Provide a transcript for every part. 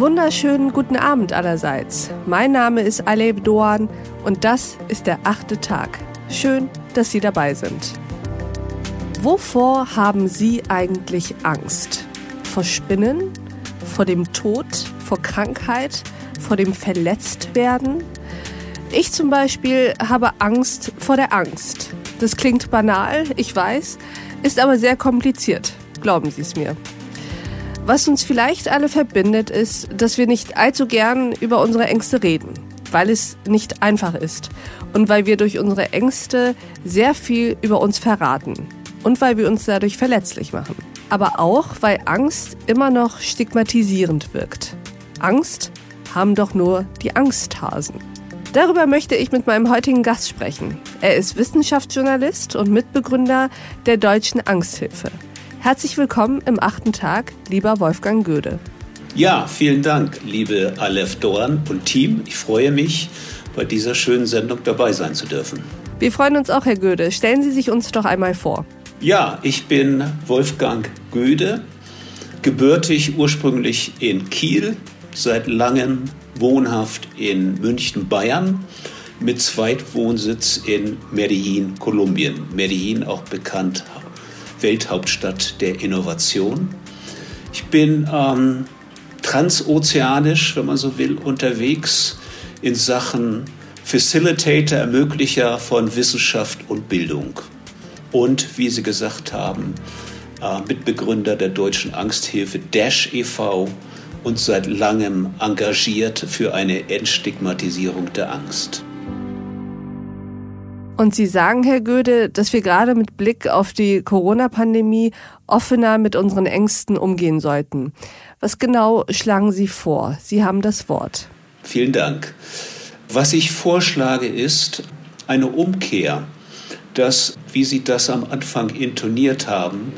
wunderschönen guten Abend allerseits. Mein Name ist Aleb Doan und das ist der achte Tag. Schön, dass Sie dabei sind. Wovor haben Sie eigentlich Angst? Vor Spinnen? Vor dem Tod? Vor Krankheit? Vor dem Verletztwerden? Ich zum Beispiel habe Angst vor der Angst. Das klingt banal, ich weiß, ist aber sehr kompliziert. Glauben Sie es mir. Was uns vielleicht alle verbindet, ist, dass wir nicht allzu gern über unsere Ängste reden, weil es nicht einfach ist und weil wir durch unsere Ängste sehr viel über uns verraten und weil wir uns dadurch verletzlich machen. Aber auch, weil Angst immer noch stigmatisierend wirkt. Angst haben doch nur die Angsthasen. Darüber möchte ich mit meinem heutigen Gast sprechen. Er ist Wissenschaftsjournalist und Mitbegründer der Deutschen Angsthilfe. Herzlich willkommen im achten Tag, lieber Wolfgang Göde. Ja, vielen Dank, liebe Aleph Dorn und Team. Ich freue mich, bei dieser schönen Sendung dabei sein zu dürfen. Wir freuen uns auch, Herr Göde. Stellen Sie sich uns doch einmal vor. Ja, ich bin Wolfgang Göde, gebürtig ursprünglich in Kiel, seit langem wohnhaft in München, Bayern, mit Zweitwohnsitz in Medellin, Kolumbien. Medellin auch bekannt Welthauptstadt der Innovation. Ich bin ähm, transozeanisch, wenn man so will, unterwegs in Sachen Facilitator, Ermöglicher von Wissenschaft und Bildung. Und, wie Sie gesagt haben, äh, Mitbegründer der Deutschen Angsthilfe Dash e.V. und seit langem engagiert für eine Entstigmatisierung der Angst. Und Sie sagen, Herr Göde, dass wir gerade mit Blick auf die Corona-Pandemie offener mit unseren Ängsten umgehen sollten. Was genau schlagen Sie vor? Sie haben das Wort. Vielen Dank. Was ich vorschlage, ist eine Umkehr, dass, wie Sie das am Anfang intoniert haben,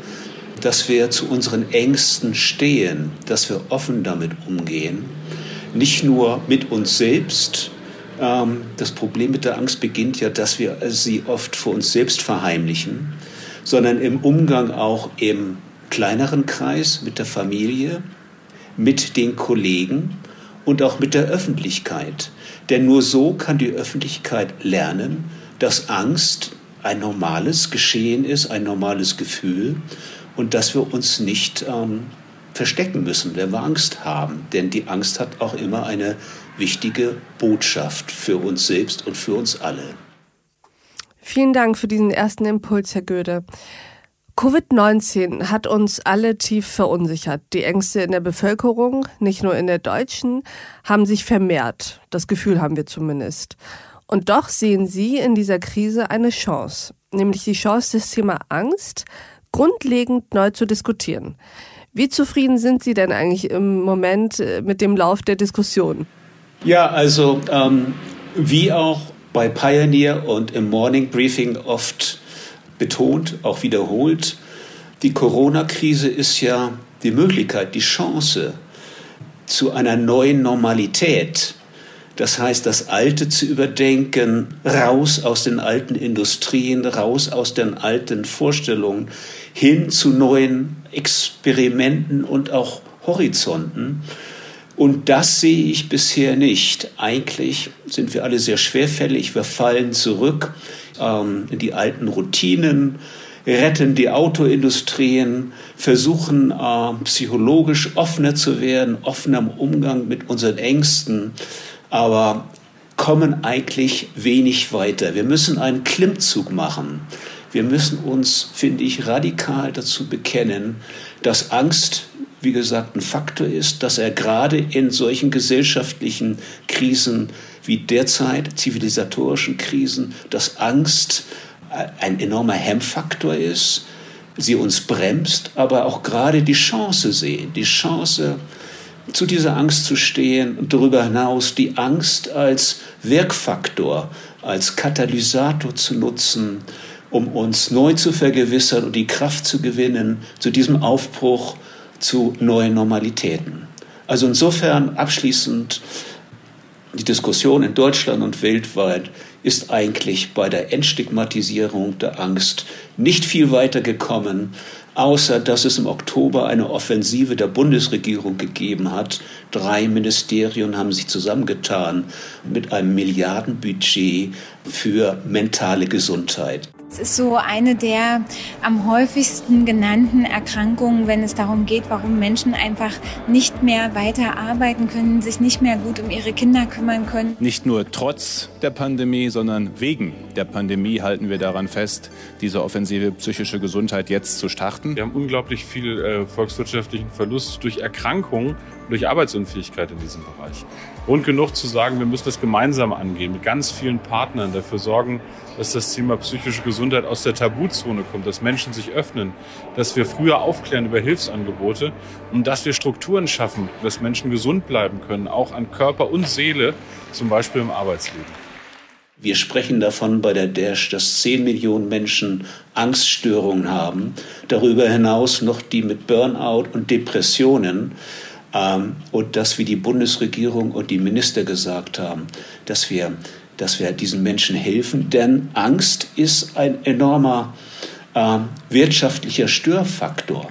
dass wir zu unseren Ängsten stehen, dass wir offen damit umgehen, nicht nur mit uns selbst, das Problem mit der Angst beginnt ja, dass wir sie oft vor uns selbst verheimlichen, sondern im Umgang auch im kleineren Kreis mit der Familie, mit den Kollegen und auch mit der Öffentlichkeit. Denn nur so kann die Öffentlichkeit lernen, dass Angst ein normales Geschehen ist, ein normales Gefühl und dass wir uns nicht ähm, verstecken müssen, wenn wir Angst haben. Denn die Angst hat auch immer eine wichtige Botschaft für uns selbst und für uns alle. Vielen Dank für diesen ersten Impuls, Herr Göde. Covid-19 hat uns alle tief verunsichert. Die Ängste in der Bevölkerung, nicht nur in der deutschen, haben sich vermehrt. Das Gefühl haben wir zumindest. Und doch sehen Sie in dieser Krise eine Chance, nämlich die Chance, das Thema Angst grundlegend neu zu diskutieren. Wie zufrieden sind Sie denn eigentlich im Moment äh, mit dem Lauf der Diskussion? Ja, also ähm, wie auch bei Pioneer und im Morning Briefing oft betont, auch wiederholt, die Corona-Krise ist ja die Möglichkeit, die Chance zu einer neuen Normalität. Das heißt, das Alte zu überdenken, raus aus den alten Industrien, raus aus den alten Vorstellungen, hin zu neuen Experimenten und auch Horizonten. Und das sehe ich bisher nicht. Eigentlich sind wir alle sehr schwerfällig. Wir fallen zurück ähm, in die alten Routinen, retten die Autoindustrien, versuchen äh, psychologisch offener zu werden, offener im Umgang mit unseren Ängsten, aber kommen eigentlich wenig weiter. Wir müssen einen Klimmzug machen. Wir müssen uns, finde ich, radikal dazu bekennen, dass Angst, wie gesagt, ein Faktor ist, dass er gerade in solchen gesellschaftlichen Krisen wie derzeit, zivilisatorischen Krisen, dass Angst ein enormer Hemmfaktor ist, sie uns bremst, aber auch gerade die Chance sehen, die Chance, zu dieser Angst zu stehen und darüber hinaus die Angst als Wirkfaktor, als Katalysator zu nutzen, um uns neu zu vergewissern und die Kraft zu gewinnen zu diesem Aufbruch zu neuen Normalitäten. Also insofern abschließend die Diskussion in Deutschland und weltweit ist eigentlich bei der Entstigmatisierung der Angst nicht viel weiter gekommen, außer dass es im Oktober eine Offensive der Bundesregierung gegeben hat. Drei Ministerien haben sich zusammengetan mit einem Milliardenbudget für mentale Gesundheit. Es ist so eine der am häufigsten genannten Erkrankungen, wenn es darum geht, warum Menschen einfach nicht mehr weiter arbeiten können, sich nicht mehr gut um ihre Kinder kümmern können. Nicht nur trotz der Pandemie, sondern wegen der Pandemie halten wir daran fest, diese offensive psychische Gesundheit jetzt zu starten. Wir haben unglaublich viel äh, volkswirtschaftlichen Verlust durch Erkrankungen, durch Arbeitsunfähigkeit in diesem Bereich. Grund genug zu sagen, wir müssen das gemeinsam angehen, mit ganz vielen Partnern dafür sorgen, dass das Thema psychische Gesundheit aus der Tabuzone kommt, dass Menschen sich öffnen, dass wir früher aufklären über Hilfsangebote und dass wir Strukturen schaffen, dass Menschen gesund bleiben können, auch an Körper und Seele, zum Beispiel im Arbeitsleben. Wir sprechen davon bei der DASH, dass 10 Millionen Menschen Angststörungen haben, darüber hinaus noch die mit Burnout und Depressionen. Ähm, und dass, wie die Bundesregierung und die Minister gesagt haben, dass wir, dass wir diesen Menschen helfen. Denn Angst ist ein enormer äh, wirtschaftlicher Störfaktor.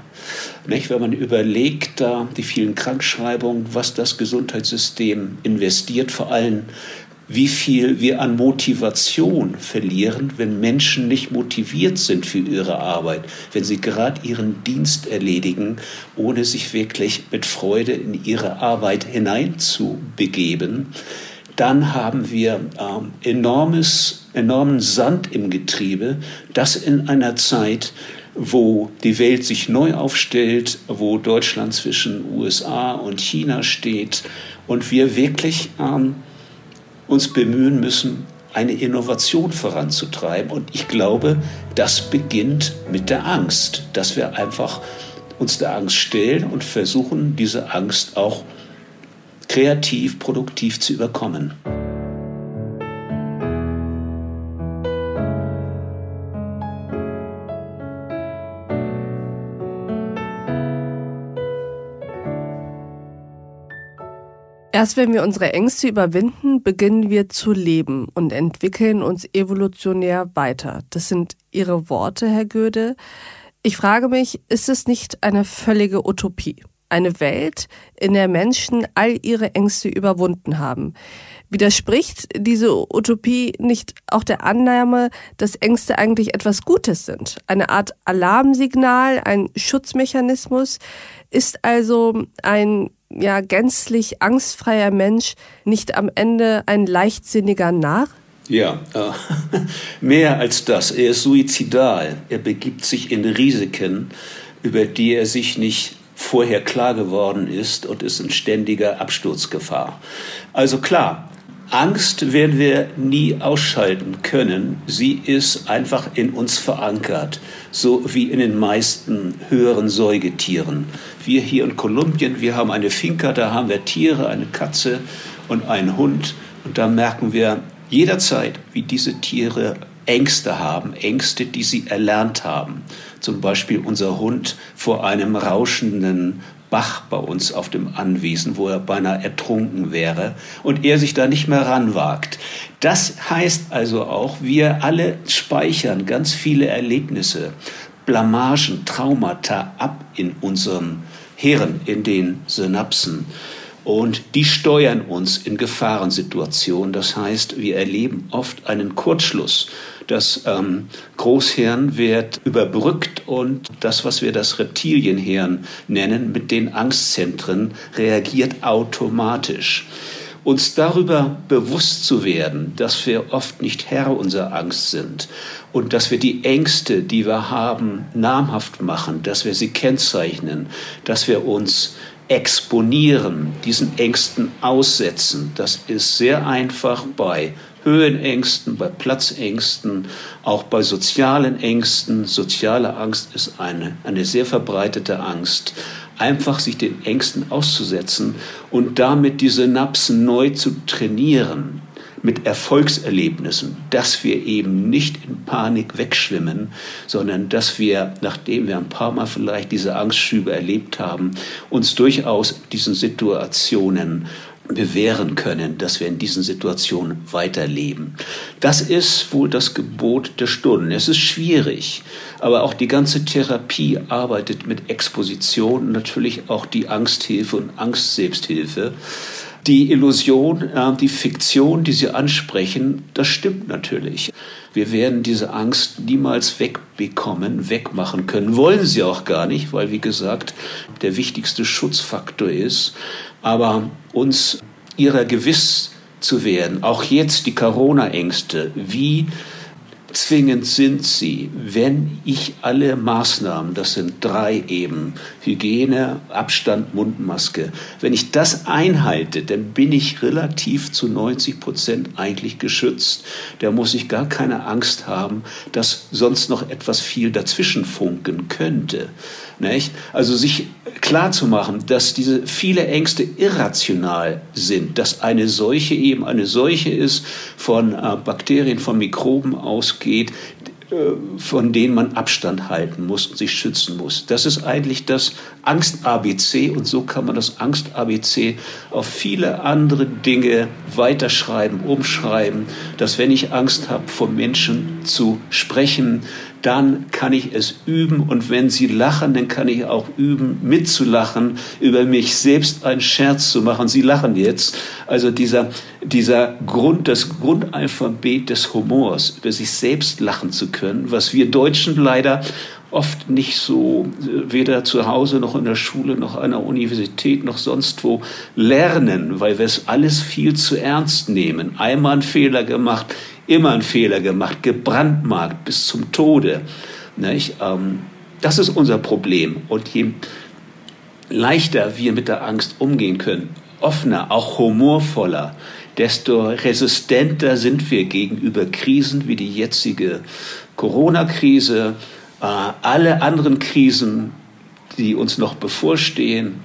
Nicht? Wenn man überlegt, da die vielen Krankschreibungen, was das Gesundheitssystem investiert, vor allem wie viel wir an Motivation verlieren, wenn Menschen nicht motiviert sind für ihre Arbeit, wenn sie gerade ihren Dienst erledigen, ohne sich wirklich mit Freude in ihre Arbeit hineinzubegeben, dann haben wir ähm, enormes, enormen Sand im Getriebe, das in einer Zeit, wo die Welt sich neu aufstellt, wo Deutschland zwischen USA und China steht und wir wirklich ähm, uns bemühen müssen, eine Innovation voranzutreiben. Und ich glaube, das beginnt mit der Angst, dass wir einfach uns der Angst stellen und versuchen, diese Angst auch kreativ, produktiv zu überkommen. Erst wenn wir unsere Ängste überwinden, beginnen wir zu leben und entwickeln uns evolutionär weiter. Das sind Ihre Worte, Herr Goethe. Ich frage mich, ist es nicht eine völlige Utopie? Eine Welt, in der Menschen all ihre Ängste überwunden haben. Widerspricht diese Utopie nicht auch der Annahme, dass Ängste eigentlich etwas Gutes sind? Eine Art Alarmsignal, ein Schutzmechanismus? Ist also ein ja gänzlich angstfreier Mensch nicht am Ende ein leichtsinniger Narr? Ja, äh, mehr als das. Er ist suizidal. Er begibt sich in Risiken, über die er sich nicht vorher klar geworden ist und ist in ständiger Absturzgefahr. Also klar, Angst werden wir nie ausschalten können. Sie ist einfach in uns verankert, so wie in den meisten höheren Säugetieren. Wir hier in Kolumbien, wir haben eine Finca, da haben wir Tiere, eine Katze und einen Hund. Und da merken wir jederzeit, wie diese Tiere Ängste haben, Ängste, die sie erlernt haben. Zum Beispiel unser Hund vor einem rauschenden Bach bei uns auf dem Anwesen, wo er beinahe ertrunken wäre und er sich da nicht mehr ranwagt. Das heißt also auch, wir alle speichern ganz viele Erlebnisse, Blamagen, Traumata ab in unserem Hirn, in den Synapsen. Und die steuern uns in Gefahrensituationen. Das heißt, wir erleben oft einen Kurzschluss. Das ähm, Großhirn wird überbrückt und das, was wir das Reptilienhirn nennen, mit den Angstzentren, reagiert automatisch. Uns darüber bewusst zu werden, dass wir oft nicht Herr unserer Angst sind und dass wir die Ängste, die wir haben, namhaft machen, dass wir sie kennzeichnen, dass wir uns exponieren, diesen Ängsten aussetzen. Das ist sehr einfach bei Höhenängsten, bei Platzängsten, auch bei sozialen Ängsten. Soziale Angst ist eine, eine sehr verbreitete Angst. Einfach sich den Ängsten auszusetzen und damit die Synapsen neu zu trainieren, mit Erfolgserlebnissen, dass wir eben nicht in Panik wegschwimmen, sondern dass wir, nachdem wir ein paar Mal vielleicht diese Angstschübe erlebt haben, uns durchaus diesen Situationen bewähren können, dass wir in diesen Situationen weiterleben. Das ist wohl das Gebot der Stunden. Es ist schwierig, aber auch die ganze Therapie arbeitet mit Exposition, natürlich auch die Angsthilfe und Angstselbsthilfe. Die Illusion, äh, die Fiktion, die Sie ansprechen, das stimmt natürlich. Wir werden diese Angst niemals wegbekommen, wegmachen können. Wollen sie auch gar nicht, weil, wie gesagt, der wichtigste Schutzfaktor ist. Aber uns ihrer gewiss zu werden, auch jetzt die Corona-Ängste, wie zwingend sind sie, wenn ich alle Maßnahmen, das sind drei eben, Hygiene, Abstand, Mundmaske, wenn ich das einhalte, dann bin ich relativ zu 90 Prozent eigentlich geschützt. Da muss ich gar keine Angst haben, dass sonst noch etwas viel dazwischen funken könnte. Nicht? Also sich klar zu machen, dass diese viele Ängste irrational sind, dass eine Seuche eben eine Seuche ist, von äh, Bakterien, von Mikroben ausgeht, äh, von denen man Abstand halten muss und sich schützen muss. Das ist eigentlich das Angst-ABC und so kann man das Angst-ABC auf viele andere Dinge weiterschreiben, umschreiben, dass wenn ich Angst habe, vor Menschen zu sprechen, dann kann ich es üben. Und wenn Sie lachen, dann kann ich auch üben, mitzulachen, über mich selbst einen Scherz zu machen. Sie lachen jetzt. Also dieser, dieser Grund, das Grundalphabet des Humors, über sich selbst lachen zu können, was wir Deutschen leider oft nicht so, weder zu Hause noch in der Schule noch an der Universität noch sonst wo lernen, weil wir es alles viel zu ernst nehmen. Einmal einen Fehler gemacht, immer einen Fehler gemacht, gebrandmarkt bis zum Tode. Nicht? Ähm, das ist unser Problem. Und je leichter wir mit der Angst umgehen können, offener, auch humorvoller, desto resistenter sind wir gegenüber Krisen wie die jetzige Corona-Krise, äh, alle anderen Krisen, die uns noch bevorstehen,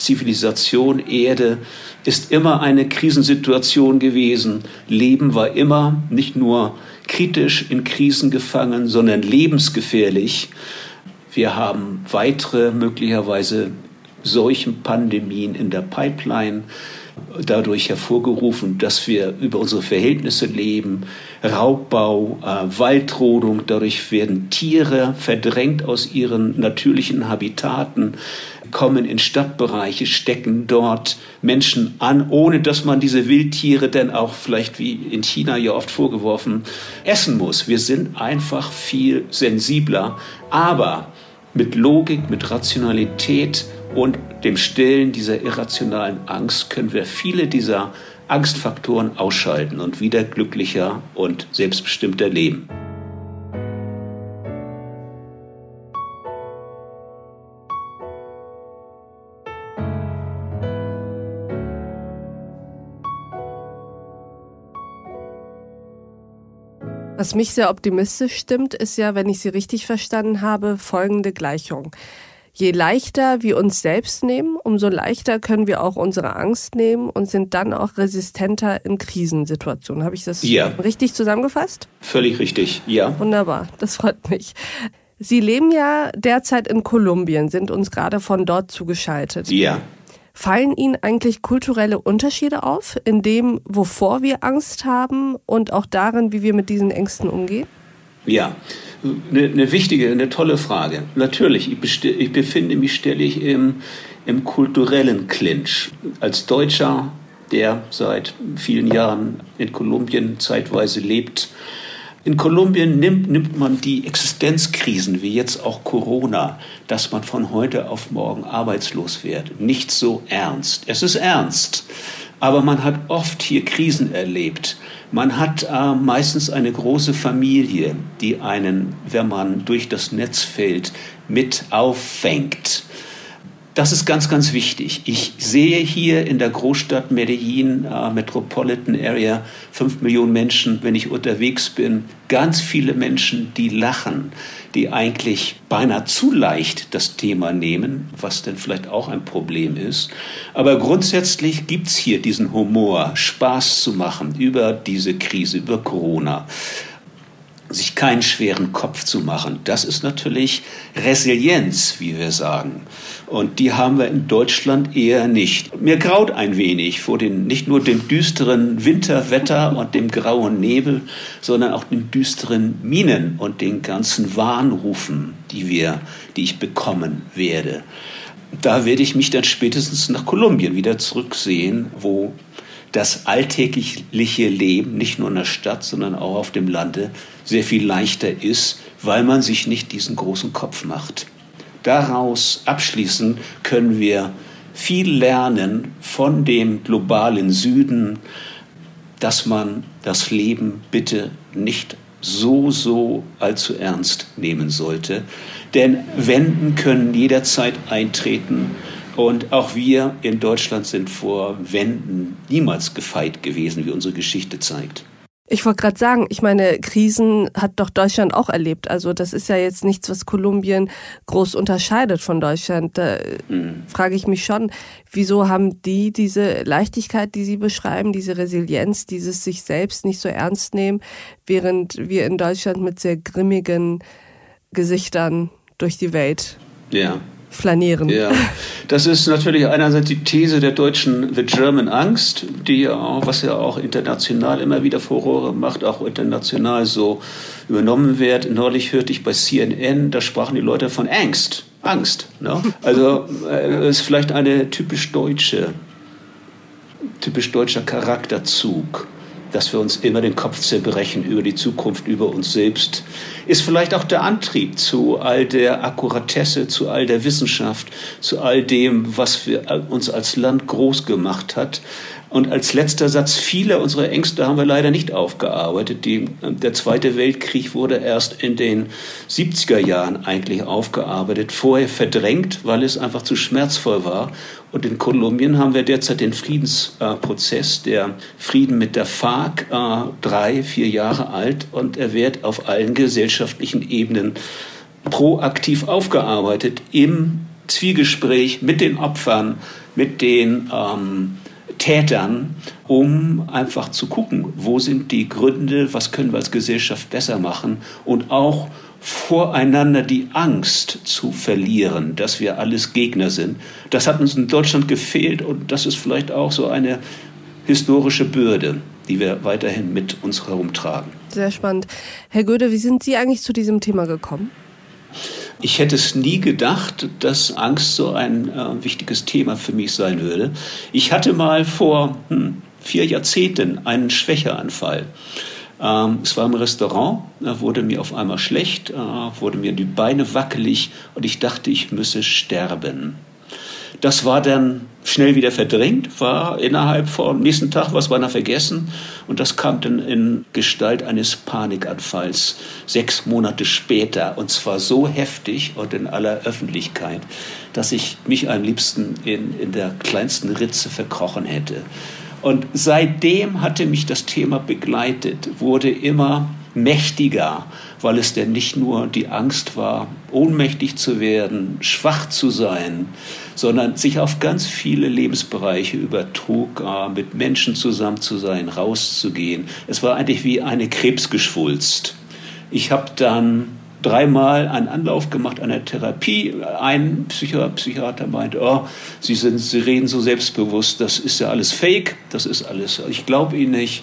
Zivilisation, Erde, ist immer eine Krisensituation gewesen. Leben war immer nicht nur kritisch in Krisen gefangen, sondern lebensgefährlich. Wir haben weitere möglicherweise solchen Pandemien in der Pipeline dadurch hervorgerufen, dass wir über unsere Verhältnisse leben, Raubbau, äh, Waldrodung, dadurch werden Tiere verdrängt aus ihren natürlichen Habitaten kommen in Stadtbereiche, stecken dort Menschen an, ohne dass man diese Wildtiere dann auch vielleicht wie in China ja oft vorgeworfen essen muss. Wir sind einfach viel sensibler, aber mit Logik, mit Rationalität und dem Stillen dieser irrationalen Angst können wir viele dieser Angstfaktoren ausschalten und wieder glücklicher und selbstbestimmter leben. Was mich sehr optimistisch stimmt, ist ja, wenn ich Sie richtig verstanden habe, folgende Gleichung. Je leichter wir uns selbst nehmen, umso leichter können wir auch unsere Angst nehmen und sind dann auch resistenter in Krisensituationen. Habe ich das ja. richtig zusammengefasst? Völlig richtig, ja. Wunderbar, das freut mich. Sie leben ja derzeit in Kolumbien, sind uns gerade von dort zugeschaltet. Ja. Fallen Ihnen eigentlich kulturelle Unterschiede auf, in dem, wovor wir Angst haben und auch darin, wie wir mit diesen Ängsten umgehen? Ja, eine, eine wichtige, eine tolle Frage. Natürlich, ich, ich befinde mich ständig im, im kulturellen Clinch. Als Deutscher, der seit vielen Jahren in Kolumbien zeitweise lebt, in Kolumbien nimmt, nimmt man die Existenzkrisen, wie jetzt auch Corona, dass man von heute auf morgen arbeitslos wird, nicht so ernst. Es ist ernst, aber man hat oft hier Krisen erlebt. Man hat äh, meistens eine große Familie, die einen, wenn man durch das Netz fällt, mit auffängt. Das ist ganz, ganz wichtig. Ich sehe hier in der Großstadt Medellin, äh, Metropolitan Area, fünf Millionen Menschen, wenn ich unterwegs bin, ganz viele Menschen, die lachen, die eigentlich beinahe zu leicht das Thema nehmen, was denn vielleicht auch ein Problem ist. Aber grundsätzlich gibt's hier diesen Humor, Spaß zu machen über diese Krise, über Corona. sich keinen schweren Kopf zu machen. Das ist natürlich Resilienz, wie wir sagen. Und die haben wir in Deutschland eher nicht. Mir graut ein wenig vor den, nicht nur dem düsteren Winterwetter und dem grauen Nebel, sondern auch den düsteren Minen und den ganzen Warnrufen, die wir, die ich bekommen werde. Da werde ich mich dann spätestens nach Kolumbien wieder zurücksehen, wo das alltägliche Leben nicht nur in der Stadt, sondern auch auf dem Lande sehr viel leichter ist, weil man sich nicht diesen großen Kopf macht. Daraus abschließend können wir viel lernen von dem globalen Süden, dass man das Leben bitte nicht so, so allzu ernst nehmen sollte. Denn Wenden können jederzeit eintreten und auch wir in Deutschland sind vor Wänden niemals gefeit gewesen, wie unsere Geschichte zeigt. Ich wollte gerade sagen, ich meine, Krisen hat doch Deutschland auch erlebt. Also das ist ja jetzt nichts, was Kolumbien groß unterscheidet von Deutschland. Da mhm. frage ich mich schon, wieso haben die diese Leichtigkeit, die sie beschreiben, diese Resilienz, dieses sich selbst nicht so ernst nehmen, während wir in Deutschland mit sehr grimmigen Gesichtern durch die Welt ja flanieren. Ja, das ist natürlich einerseits die These der deutschen The German Angst, die ja, was ja auch international immer wieder Furore macht, auch international so übernommen wird. Neulich hörte ich bei CNN, da sprachen die Leute von Angst. Angst. Ne? Also äh, ist vielleicht eine typisch deutsche, typisch deutscher Charakterzug dass wir uns immer den Kopf zerbrechen über die Zukunft, über uns selbst, ist vielleicht auch der Antrieb zu all der Akkuratesse, zu all der Wissenschaft, zu all dem, was wir uns als Land groß gemacht hat, und als letzter Satz, viele unserer Ängste haben wir leider nicht aufgearbeitet. Die, der Zweite Weltkrieg wurde erst in den 70er Jahren eigentlich aufgearbeitet, vorher verdrängt, weil es einfach zu schmerzvoll war. Und in Kolumbien haben wir derzeit den Friedensprozess, der Frieden mit der FARC, äh, drei, vier Jahre alt, und er wird auf allen gesellschaftlichen Ebenen proaktiv aufgearbeitet im Zwiegespräch mit den Opfern, mit den ähm, Tätern, um einfach zu gucken, wo sind die Gründe, was können wir als Gesellschaft besser machen und auch voreinander die Angst zu verlieren, dass wir alles Gegner sind. Das hat uns in Deutschland gefehlt und das ist vielleicht auch so eine historische Bürde, die wir weiterhin mit uns herumtragen. Sehr spannend. Herr Göde, wie sind Sie eigentlich zu diesem Thema gekommen? Ich hätte es nie gedacht, dass Angst so ein äh, wichtiges Thema für mich sein würde. Ich hatte mal vor hm, vier Jahrzehnten einen Schwächeanfall. Ähm, es war im Restaurant, da wurde mir auf einmal schlecht, äh, wurde mir die Beine wackelig und ich dachte, ich müsse sterben. Das war dann schnell wieder verdrängt, war innerhalb vom nächsten Tag was beinahe vergessen und das kam dann in Gestalt eines Panikanfalls sechs Monate später und zwar so heftig und in aller Öffentlichkeit, dass ich mich am liebsten in, in der kleinsten Ritze verkrochen hätte. Und seitdem hatte mich das Thema begleitet, wurde immer mächtiger, weil es denn nicht nur die Angst war, ohnmächtig zu werden, schwach zu sein, sondern sich auf ganz viele Lebensbereiche übertrug, äh, mit Menschen zusammen zu sein, rauszugehen. Es war eigentlich wie eine Krebsgeschwulst. Ich habe dann dreimal einen Anlauf gemacht an der Therapie. Ein Psychi Psychiater meinte, oh, Sie, sind, Sie reden so selbstbewusst, das ist ja alles Fake, das ist alles, ich glaube Ihnen nicht.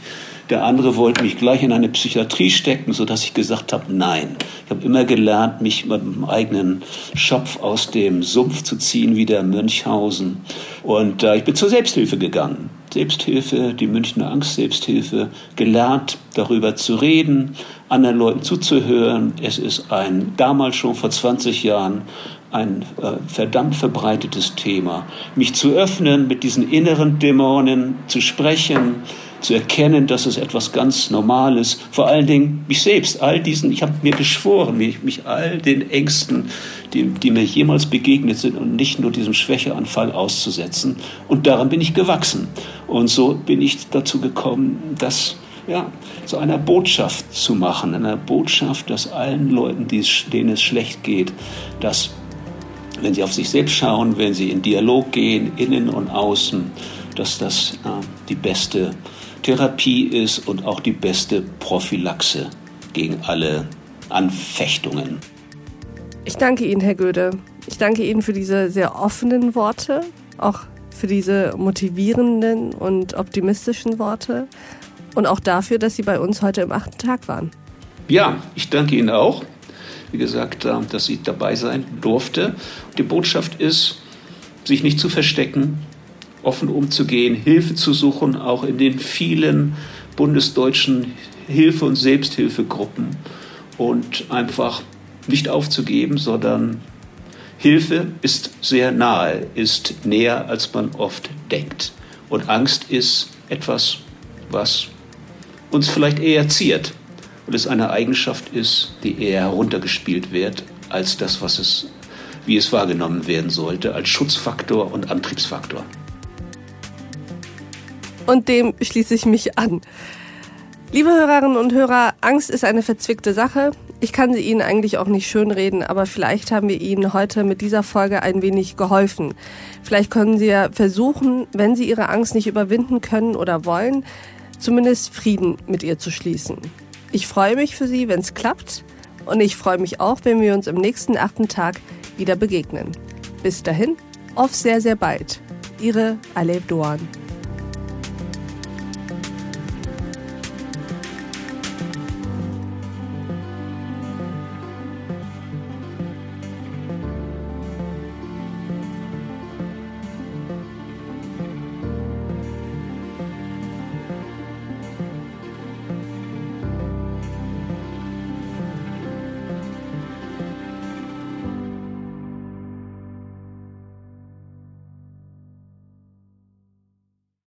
Der andere wollte mich gleich in eine Psychiatrie stecken, sodass ich gesagt habe, nein. Ich habe immer gelernt, mich mit dem eigenen Schopf aus dem Sumpf zu ziehen, wie der Münchhausen. Und äh, ich bin zur Selbsthilfe gegangen. Selbsthilfe, die Münchner Angst-Selbsthilfe, gelernt, darüber zu reden, anderen Leuten zuzuhören. Es ist ein, damals schon vor 20 Jahren, ein äh, verdammt verbreitetes Thema. Mich zu öffnen, mit diesen inneren Dämonen zu sprechen, zu erkennen, dass es etwas ganz Normales, vor allen Dingen mich selbst, all diesen, ich habe mir geschworen, mich, mich all den Ängsten, die, die mir jemals begegnet sind und nicht nur diesem Schwächeanfall auszusetzen. Und daran bin ich gewachsen. Und so bin ich dazu gekommen, das ja, zu einer Botschaft zu machen, einer Botschaft, dass allen Leuten, denen es schlecht geht, dass wenn sie auf sich selbst schauen, wenn sie in Dialog gehen, innen und außen, dass das äh, die beste Therapie ist und auch die beste Prophylaxe gegen alle Anfechtungen. Ich danke Ihnen, Herr Göde. Ich danke Ihnen für diese sehr offenen Worte, auch für diese motivierenden und optimistischen Worte und auch dafür, dass Sie bei uns heute im achten Tag waren. Ja, ich danke Ihnen auch. Wie gesagt, äh, dass sie dabei sein durfte. Die Botschaft ist, sich nicht zu verstecken, offen umzugehen, Hilfe zu suchen, auch in den vielen bundesdeutschen Hilfe- und Selbsthilfegruppen und einfach nicht aufzugeben, sondern Hilfe ist sehr nahe, ist näher, als man oft denkt. Und Angst ist etwas, was uns vielleicht eher ziert und es eine Eigenschaft ist, die eher heruntergespielt wird, als das, was es, wie es wahrgenommen werden sollte, als Schutzfaktor und Antriebsfaktor. Und dem schließe ich mich an. Liebe Hörerinnen und Hörer, Angst ist eine verzwickte Sache. Ich kann sie Ihnen eigentlich auch nicht schönreden, aber vielleicht haben wir Ihnen heute mit dieser Folge ein wenig geholfen. Vielleicht können Sie ja versuchen, wenn Sie Ihre Angst nicht überwinden können oder wollen, zumindest Frieden mit ihr zu schließen. Ich freue mich für Sie, wenn es klappt. Und ich freue mich auch, wenn wir uns im nächsten achten Tag wieder begegnen. Bis dahin, auf sehr, sehr bald. Ihre Aleb Doan.